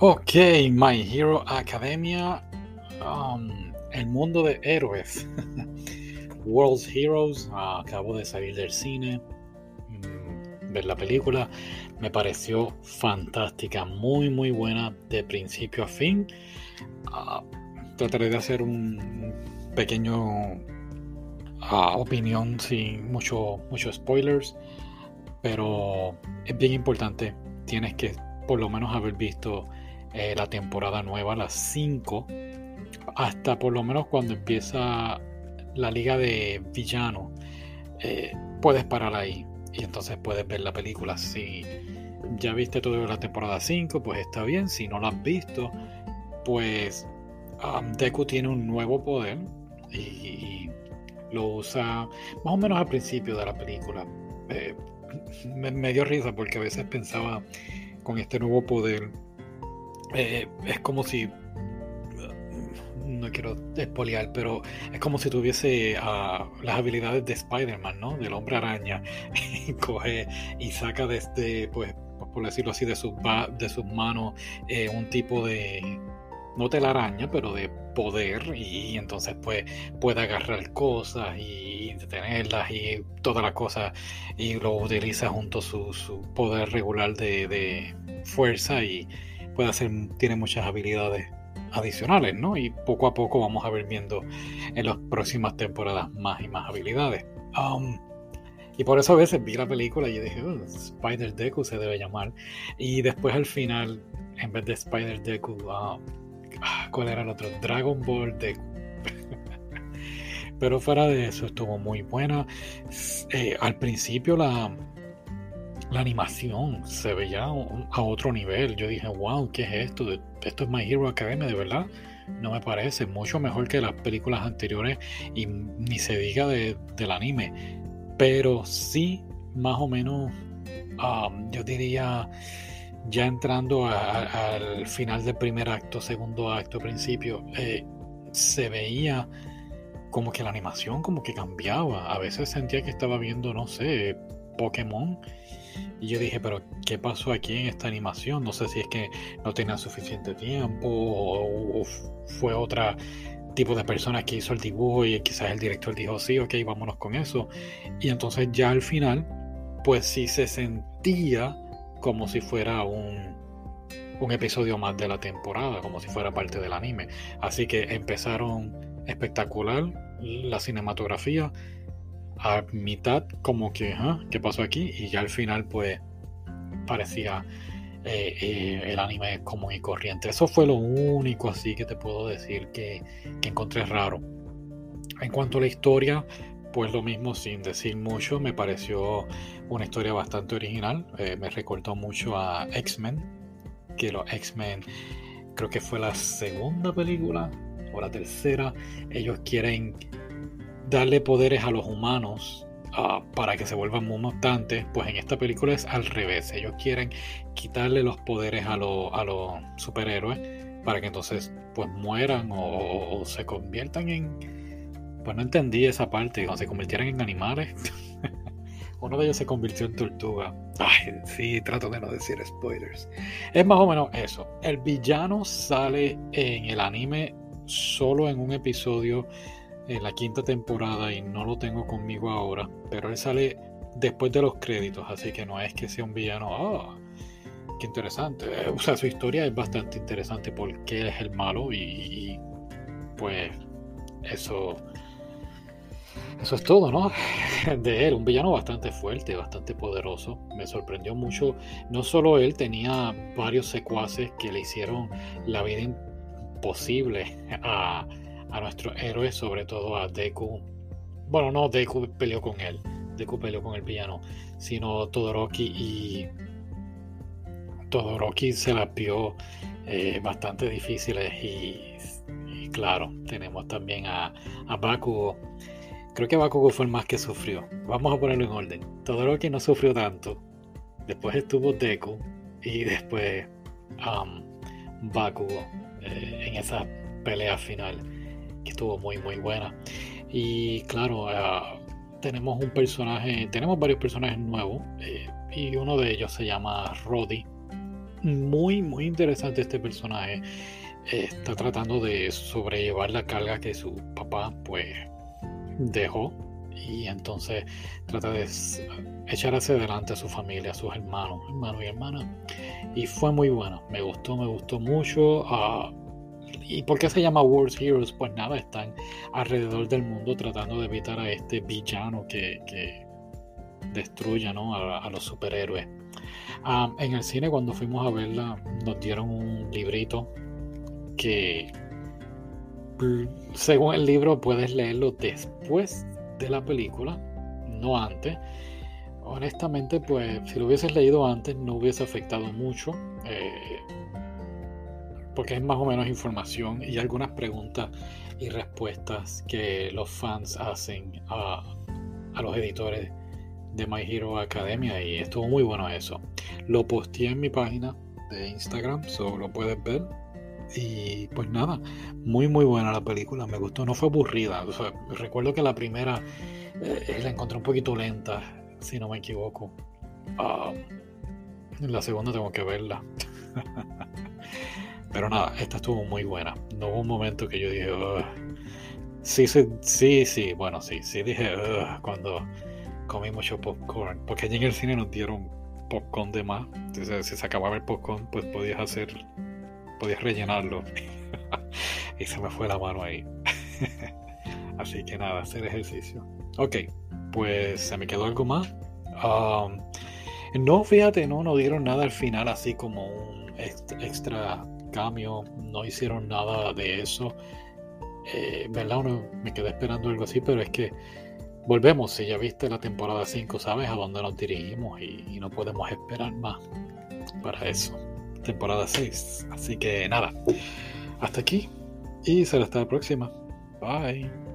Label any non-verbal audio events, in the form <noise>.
Ok, My Hero Academia, um, el mundo de héroes, <laughs> World's Heroes, acabo de salir del cine, mm, ver la película, me pareció fantástica, muy muy buena de principio a fin. Ah, trataré de hacer un pequeño ah, opinión sin mucho, muchos spoilers, pero es bien importante, tienes que por lo menos haber visto eh, la temporada nueva, las 5, hasta por lo menos cuando empieza la liga de villano, eh, puedes parar ahí y entonces puedes ver la película. Si ya viste toda la temporada 5, pues está bien. Si no la has visto, pues um, Deku tiene un nuevo poder y, lo usa más o menos al principio de la película. Eh, me, dio risa porque a veces pensaba con este nuevo poder eh, es como si no quiero despoliar, pero es como si tuviese ah, las habilidades de Spider-Man, ¿no? Del hombre araña. <laughs> Coge y saca desde, pues, por decirlo así, de sus, de sus manos eh, un tipo de, no telaraña, pero de poder y, entonces pues puede agarrar cosas y detenerlas y todas las cosas y lo utiliza junto a su, su poder regular de fuerza y puede hacer, tiene muchas habilidades adicionales, ¿no? Y poco a poco vamos a ver viendo en las próximas temporadas más y más habilidades. Um, y por eso a veces vi la película y dije, oh, Spider Deku se debe llamar. Y después al final, en vez de Spider Deku, uh, ¿cuál era el otro? Dragon Ball Deku. <laughs> Pero fuera de eso estuvo muy buena. Eh, al principio la, la animación se veía a otro nivel. Yo dije, wow, ¿qué es esto? Esto es My Hero Academia, de verdad. No me parece mucho mejor que las películas anteriores y ni se diga del anime. Pero sí, más o menos, um, yo diría, ya entrando al final del primer acto, segundo acto, principio, eh, se veía como que la animación como que cambiaba. A veces sentía que estaba viendo, no sé, Pokémon y yo dije, pero ¿qué pasó aquí en esta animación? No sé si es que no tenía suficiente tiempo o, fue otra tipo de persona que hizo el dibujo y quizás el director dijo, sí, ok, vámonos con eso. Y entonces ya al final, pues sí se sentía como si fuera un, un episodio más de la temporada, como si fuera parte del anime. Así que empezaron espectacular la cinematografía a mitad como que, ¿qué pasó aquí? Y ya al final pues parecía eh, eh, el anime común y corriente. Eso fue lo único así que te puedo decir que, encontré raro. En cuanto a la historia, pues lo mismo sin decir mucho, me pareció una historia bastante original. Eh, me recordó mucho a X-Men, que los X-Men creo que fue la segunda película o la tercera. Ellos quieren darle poderes a los humanos ah, para que se vuelvan muy mutantes, pues en esta película es al revés. Ellos quieren quitarle los poderes a, a los superhéroes para que entonces pues mueran o, se conviertan en... Pues no entendí esa parte, cuando se convirtieran en animales. <laughs> Uno de ellos se convirtió en tortuga. Ay, sí, trato de no decir spoilers. Es más o menos eso. El villano sale en el anime solo en un episodio en la quinta temporada y no lo tengo conmigo ahora, pero él sale después de los créditos, así que no es que sea un villano, ah, qué interesante. O sea, su historia es bastante interesante porque él es el malo y, pues eso eso es todo, ¿no? <laughs> De él, un villano bastante fuerte, bastante poderoso. Me sorprendió mucho. No solo él, tenía varios secuaces que le hicieron la vida imposible a, a nuestros héroes, sobre todo a Deku. Bueno, no Deku peleó con él, Deku peleó con el villano, sino Todoroki y Todoroki se las vio eh, bastante difíciles y, claro, tenemos también a, Bakugo. Creo que Bakugo fue el más que sufrió. Vamos a ponerlo en orden. Todoroki no sufrió tanto. Después estuvo Deku y después um, Bakugo eh, en esa pelea final estuvo muy muy buena. Y claro, ah, tenemos un personaje, tenemos varios personajes nuevos eh, y uno de ellos se llama Roddy. muy, muy interesante este personaje. Está tratando de sobrellevar la carga que su papá, pues, dejó. Y entonces trata de echar hacia adelante a su familia, a sus hermanos, hermanos y hermanas. Y fue muy bueno. Me gustó, me gustó mucho. Ah, ¿Y por qué se llama World Heroes? Pues nada, están alrededor del mundo tratando de evitar a este villano que, que destruya ¿no? a, los superhéroes. En el cine cuando fuimos a verla nos dieron un librito que según el libro puedes leerlo después de la película, no antes. Honestamente, pues si lo hubieses leído antes no hubiese afectado mucho. Eh, porque es más o menos información y algunas preguntas y respuestas que los fans hacen a, los editores de My Hero Academia y estuvo muy bueno eso. Lo posteé en mi página de Instagram, solo lo puedes ver. Y pues nada, muy muy buena la película, me gustó, no fue aburrida. recuerdo que la primera eh, la encontré un poquito lenta, si no me equivoco. Ah, la segunda tengo que verla. <laughs> Pero nada, esta estuvo muy buena. No hubo un momento que yo dije, sí, sí, sí, bueno, sí, sí dije, cuando comí mucho popcorn. Porque allí en el cine nos dieron popcorn de más. Entonces, si se acababa el popcorn, pues podías hacer, podías rellenarlo. <laughs> y se me fue la mano ahí. <laughs> Así que nada, hacer ejercicio. Ok, pues se me quedó algo más. Um, no, fíjate, no, no dieron nada al final, así como un extra cambio, no hicieron nada de eso. Eh, ¿Verdad? Uno me quedé esperando algo así, pero es que volvemos, si ya viste la temporada 5, sabes a dónde nos dirigimos y, no podemos esperar más para eso. Temporada 6. Así que nada, hasta aquí y será hasta la próxima. Bye.